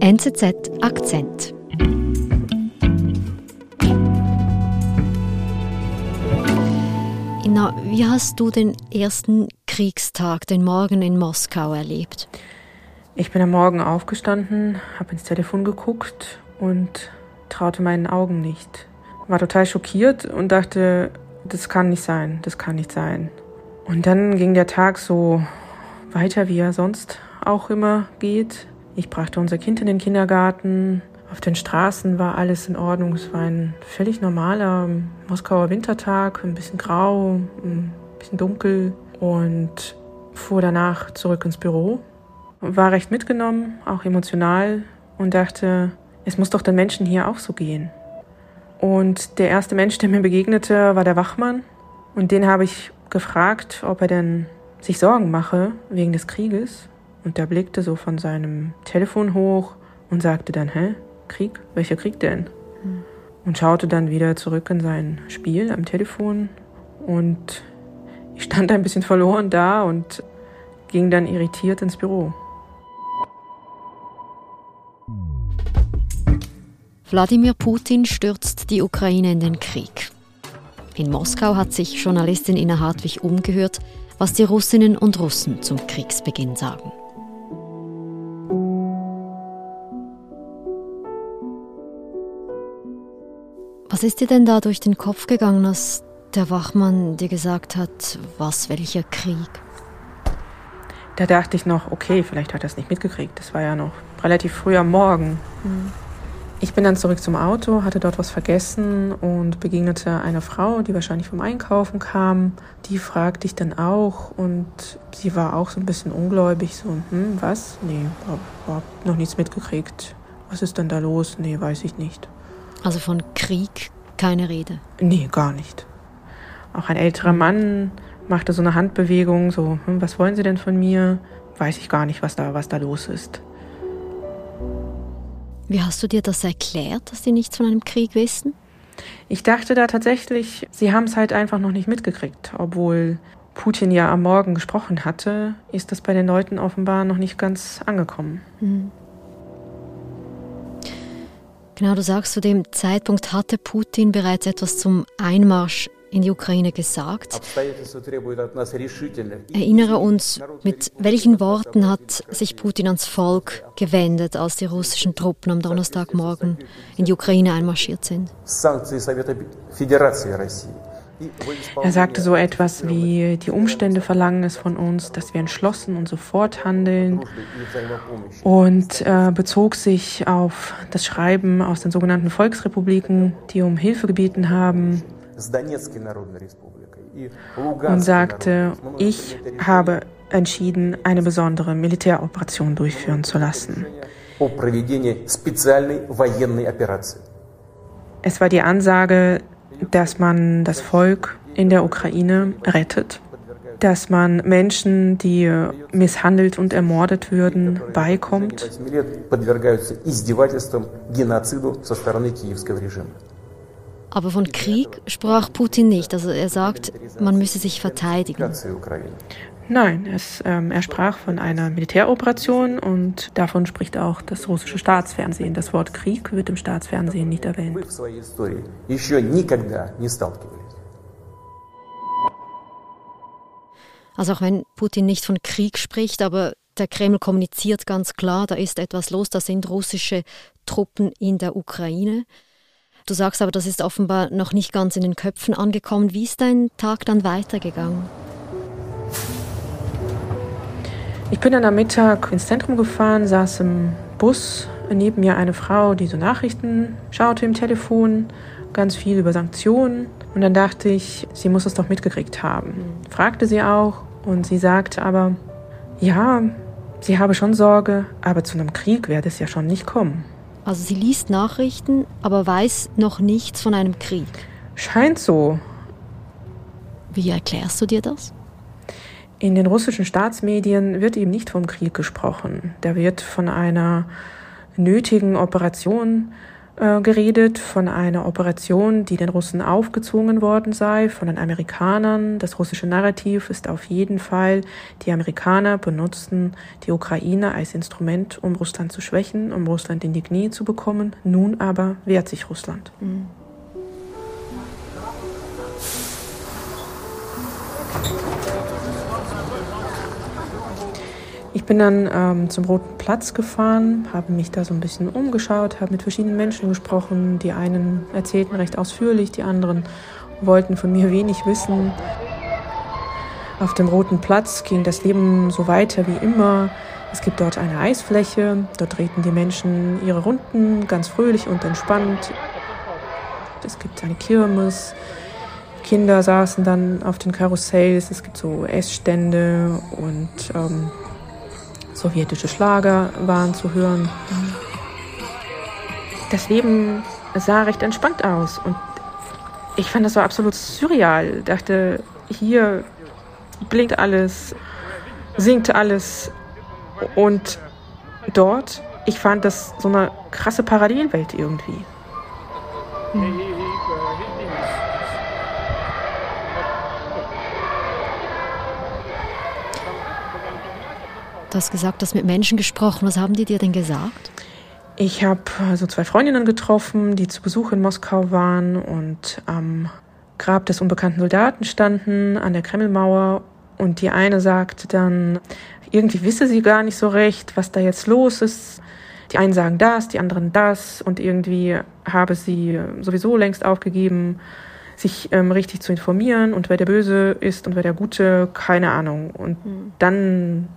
NZZ Akzent. Inna, wie hast du den ersten Kriegstag, den Morgen in Moskau erlebt? Ich bin am Morgen aufgestanden, habe ins Telefon geguckt und traute meinen Augen nicht. War total schockiert und dachte, das kann nicht sein, das kann nicht sein. Und dann ging der Tag so weiter, wie er sonst auch immer geht. Ich brachte unser Kind in den Kindergarten. Auf den Straßen war alles in Ordnung. Es war ein völlig normaler Moskauer Wintertag, ein bisschen grau, ein bisschen dunkel und fuhr danach zurück ins Büro. War recht mitgenommen, auch emotional und dachte, es muss doch den Menschen hier auch so gehen. Und der erste Mensch, der mir begegnete, war der Wachmann. Und den habe ich gefragt, ob er denn sich Sorgen mache wegen des Krieges. Und der blickte so von seinem Telefon hoch und sagte dann, hä, Krieg? Welcher Krieg denn? Mhm. Und schaute dann wieder zurück in sein Spiel am Telefon. Und ich stand ein bisschen verloren da und ging dann irritiert ins Büro. Wladimir Putin stürzt die Ukraine in den Krieg. In Moskau hat sich Journalistin Ina Hartwig umgehört, was die Russinnen und Russen zum Kriegsbeginn sagen. Was ist dir denn da durch den Kopf gegangen, als der Wachmann dir gesagt hat, was, welcher Krieg? Da dachte ich noch, okay, vielleicht hat er es nicht mitgekriegt. Das war ja noch relativ früh am Morgen. Mhm. Ich bin dann zurück zum Auto, hatte dort was vergessen und begegnete einer Frau, die wahrscheinlich vom Einkaufen kam. Die fragte ich dann auch und sie war auch so ein bisschen ungläubig, so, hm, was? Nee, hab, hab noch nichts mitgekriegt. Was ist denn da los? Nee, weiß ich nicht. Also von Krieg keine Rede? Nee, gar nicht. Auch ein älterer Mann machte so eine Handbewegung, so, hm, was wollen Sie denn von mir? Weiß ich gar nicht, was da, was da los ist. Wie hast du dir das erklärt, dass sie nichts von einem Krieg wissen? Ich dachte da tatsächlich, sie haben es halt einfach noch nicht mitgekriegt. Obwohl Putin ja am Morgen gesprochen hatte, ist das bei den Leuten offenbar noch nicht ganz angekommen. Mhm. Genau, du sagst, zu dem Zeitpunkt hatte Putin bereits etwas zum Einmarsch in die Ukraine gesagt. Erinnere uns, mit welchen Worten hat sich Putin ans Volk gewendet, als die russischen Truppen am Donnerstagmorgen in die Ukraine einmarschiert sind? Er sagte so etwas wie, die Umstände verlangen es von uns, dass wir entschlossen und sofort handeln. Und äh, bezog sich auf das Schreiben aus den sogenannten Volksrepubliken, die um Hilfe gebeten haben. Und sagte, ich habe entschieden, eine besondere Militäroperation durchführen zu lassen. Es war die Ansage, dass man das Volk in der Ukraine rettet, dass man Menschen, die misshandelt und ermordet würden, beikommt. Aber von Krieg sprach Putin nicht. Also er sagt, man müsse sich verteidigen. Nein, es, ähm, er sprach von einer Militäroperation und davon spricht auch das russische Staatsfernsehen. Das Wort Krieg wird im Staatsfernsehen nicht erwähnt. Also auch wenn Putin nicht von Krieg spricht, aber der Kreml kommuniziert ganz klar, da ist etwas los, da sind russische Truppen in der Ukraine. Du sagst aber, das ist offenbar noch nicht ganz in den Köpfen angekommen. Wie ist dein Tag dann weitergegangen? Ich bin dann am Mittag ins Zentrum gefahren, saß im Bus, neben mir eine Frau, die so Nachrichten schaute im Telefon, ganz viel über Sanktionen. Und dann dachte ich, sie muss es doch mitgekriegt haben. Fragte sie auch und sie sagte aber, ja, sie habe schon Sorge, aber zu einem Krieg werde es ja schon nicht kommen. Also sie liest Nachrichten, aber weiß noch nichts von einem Krieg. Scheint so. Wie erklärst du dir das? In den russischen Staatsmedien wird eben nicht vom Krieg gesprochen. Da wird von einer nötigen Operation äh, geredet von einer Operation, die den Russen aufgezwungen worden sei, von den Amerikanern. Das russische Narrativ ist auf jeden Fall, die Amerikaner benutzten die Ukraine als Instrument, um Russland zu schwächen, um Russland in die Knie zu bekommen. Nun aber wehrt sich Russland. Mhm. Ich bin dann ähm, zum Roten Platz gefahren, habe mich da so ein bisschen umgeschaut, habe mit verschiedenen Menschen gesprochen. Die einen erzählten recht ausführlich, die anderen wollten von mir wenig wissen. Auf dem Roten Platz ging das Leben so weiter wie immer. Es gibt dort eine Eisfläche, dort drehten die Menschen ihre Runden ganz fröhlich und entspannt. Es gibt eine Kirmes, Kinder saßen dann auf den Karussells, es gibt so Essstände und ähm, sowjetische Schlager waren zu hören. Das Leben sah recht entspannt aus und ich fand das so absolut surreal. Dachte, hier blinkt alles, singt alles und dort, ich fand das so eine krasse Parallelwelt irgendwie. Hm. Du hast gesagt, du hast mit Menschen gesprochen. Was haben die dir denn gesagt? Ich habe also zwei Freundinnen getroffen, die zu Besuch in Moskau waren und am Grab des unbekannten Soldaten standen, an der Kremlmauer. Und die eine sagte dann, irgendwie wisse sie gar nicht so recht, was da jetzt los ist. Die einen sagen das, die anderen das. Und irgendwie habe sie sowieso längst aufgegeben, sich ähm, richtig zu informieren und wer der Böse ist und wer der Gute, keine Ahnung. Und mhm. dann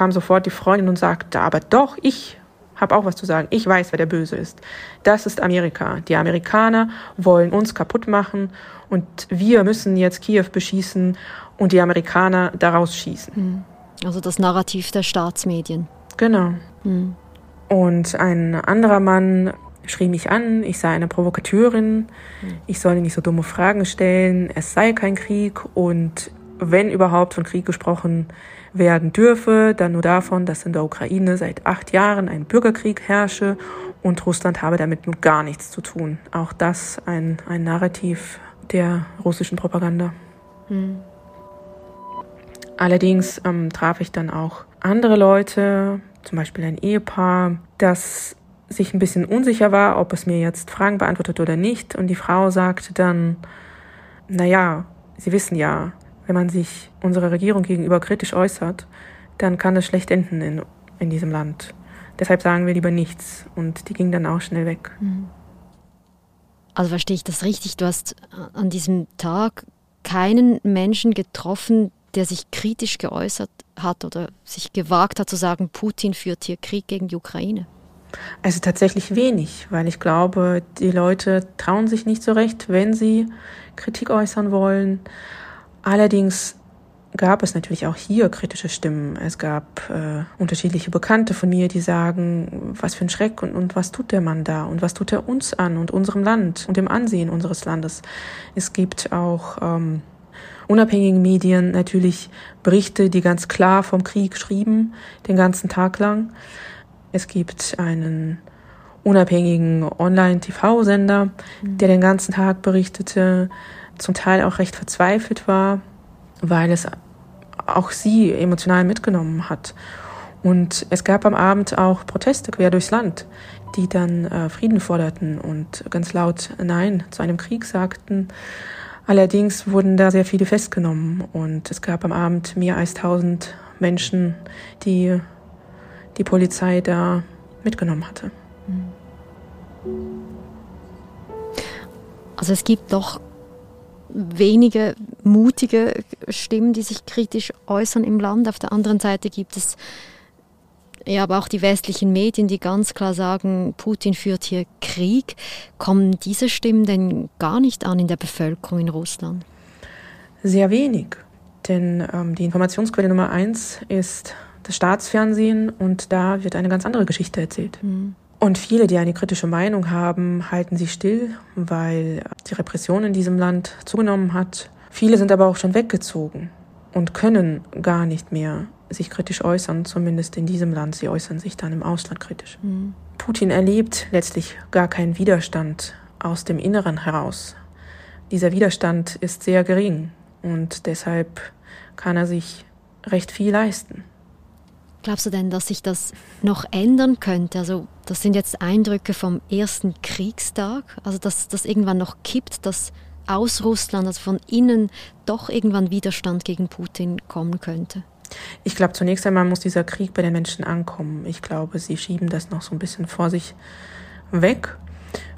kam sofort die Freundin und sagte, aber doch, ich habe auch was zu sagen. Ich weiß, wer der Böse ist. Das ist Amerika. Die Amerikaner wollen uns kaputt machen und wir müssen jetzt Kiew beschießen und die Amerikaner daraus schießen. Hm. Also das Narrativ der Staatsmedien. Genau. Hm. Und ein anderer Mann schrie mich an, ich sei eine Provokateurin, hm. ich solle nicht so dumme Fragen stellen, es sei kein Krieg und wenn überhaupt von Krieg gesprochen werden dürfe, dann nur davon, dass in der Ukraine seit acht Jahren ein Bürgerkrieg herrsche und Russland habe damit nun gar nichts zu tun. Auch das ein, ein Narrativ der russischen Propaganda. Hm. Allerdings ähm, traf ich dann auch andere Leute, zum Beispiel ein Ehepaar, das sich ein bisschen unsicher war, ob es mir jetzt Fragen beantwortet oder nicht. Und die Frau sagte dann, naja, Sie wissen ja, wenn man sich unserer Regierung gegenüber kritisch äußert, dann kann es schlecht enden in, in diesem Land. Deshalb sagen wir lieber nichts. Und die ging dann auch schnell weg. Mhm. Also verstehe ich das richtig? Du hast an diesem Tag keinen Menschen getroffen, der sich kritisch geäußert hat oder sich gewagt hat zu sagen, Putin führt hier Krieg gegen die Ukraine? Also tatsächlich wenig, weil ich glaube, die Leute trauen sich nicht so recht, wenn sie Kritik äußern wollen. Allerdings gab es natürlich auch hier kritische Stimmen. Es gab äh, unterschiedliche Bekannte von mir, die sagen, was für ein Schreck und, und was tut der Mann da und was tut er uns an und unserem Land und dem Ansehen unseres Landes. Es gibt auch ähm, unabhängigen Medien natürlich Berichte, die ganz klar vom Krieg schrieben, den ganzen Tag lang. Es gibt einen unabhängigen Online-TV-Sender, mhm. der den ganzen Tag berichtete zum Teil auch recht verzweifelt war, weil es auch sie emotional mitgenommen hat. Und es gab am Abend auch Proteste quer durchs Land, die dann äh, Frieden forderten und ganz laut Nein zu einem Krieg sagten. Allerdings wurden da sehr viele festgenommen und es gab am Abend mehr als tausend Menschen, die die Polizei da mitgenommen hatte. Also es gibt doch wenige mutige Stimmen, die sich kritisch äußern im Land. Auf der anderen Seite gibt es ja, aber auch die westlichen Medien, die ganz klar sagen, Putin führt hier Krieg. Kommen diese Stimmen denn gar nicht an in der Bevölkerung in Russland? Sehr wenig. Denn ähm, die Informationsquelle Nummer eins ist das Staatsfernsehen und da wird eine ganz andere Geschichte erzählt. Mhm. Und viele, die eine kritische Meinung haben, halten sie still, weil die Repression in diesem Land zugenommen hat. Viele sind aber auch schon weggezogen und können gar nicht mehr sich kritisch äußern, zumindest in diesem Land. Sie äußern sich dann im Ausland kritisch. Mhm. Putin erlebt letztlich gar keinen Widerstand aus dem Inneren heraus. Dieser Widerstand ist sehr gering und deshalb kann er sich recht viel leisten. Glaubst du denn, dass sich das noch ändern könnte? Also das sind jetzt Eindrücke vom ersten Kriegstag, also dass das irgendwann noch kippt, dass aus Russland, also von innen, doch irgendwann Widerstand gegen Putin kommen könnte? Ich glaube, zunächst einmal muss dieser Krieg bei den Menschen ankommen. Ich glaube, sie schieben das noch so ein bisschen vor sich weg.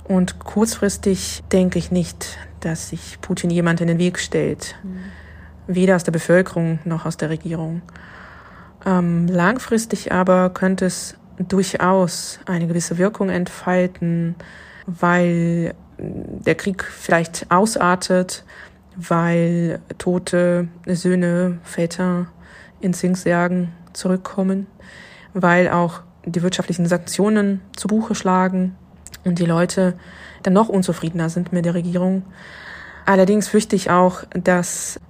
Und kurzfristig denke ich nicht, dass sich Putin jemand in den Weg stellt. Mhm. Weder aus der Bevölkerung noch aus der Regierung. Ähm, langfristig aber könnte es durchaus eine gewisse Wirkung entfalten, weil der Krieg vielleicht ausartet, weil tote Söhne, Väter in Zinsjagen zurückkommen, weil auch die wirtschaftlichen Sanktionen zu Buche schlagen und die Leute dann noch unzufriedener sind mit der Regierung. Allerdings fürchte ich auch, dass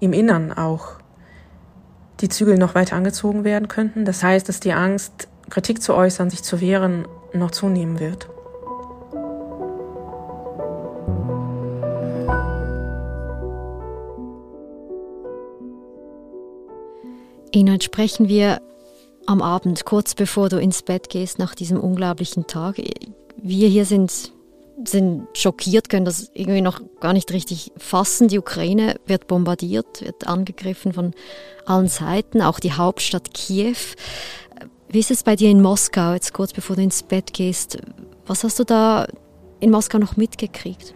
im Innern auch die Zügel noch weiter angezogen werden könnten. Das heißt, dass die Angst, Kritik zu äußern, sich zu wehren, noch zunehmen wird. Inhalt sprechen wir am Abend, kurz bevor du ins Bett gehst nach diesem unglaublichen Tag. Wir hier sind, sind schockiert, können das irgendwie noch gar nicht richtig fassen. Die Ukraine wird bombardiert, wird angegriffen von allen Seiten, auch die Hauptstadt Kiew. Wie ist es bei dir in Moskau, jetzt kurz bevor du ins Bett gehst? Was hast du da in Moskau noch mitgekriegt?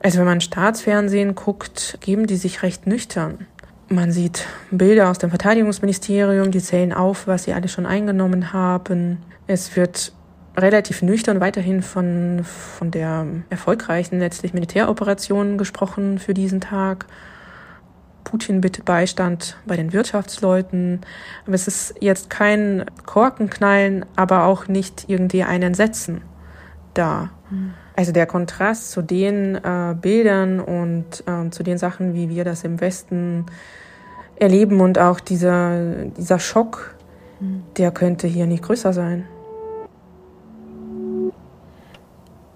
Also wenn man Staatsfernsehen guckt, geben die sich recht nüchtern. Man sieht Bilder aus dem Verteidigungsministerium, die zählen auf, was sie alle schon eingenommen haben. Es wird relativ nüchtern weiterhin von, von der erfolgreichen letztlich Militäroperation gesprochen für diesen Tag. Putin bittet Beistand bei den Wirtschaftsleuten. Aber es ist jetzt kein Korkenknallen, aber auch nicht irgendwie ein Entsetzen da. Mhm. Also der Kontrast zu den äh, Bildern und äh, zu den Sachen, wie wir das im Westen erleben und auch dieser, dieser Schock, mhm. der könnte hier nicht größer sein.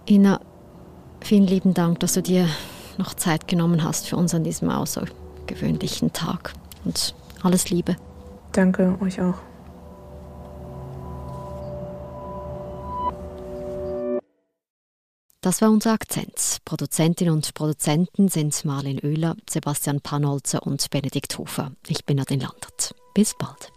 Ina, vielen lieben Dank, dass du dir noch Zeit genommen hast für uns an diesem außergewöhnlichen Tag. Und alles Liebe. Danke euch auch. Das war unser Akzent. Produzentinnen und Produzenten sind Marlene Oehler, Sebastian Panholzer und Benedikt Hofer. Ich bin Nadine Landert. Bis bald.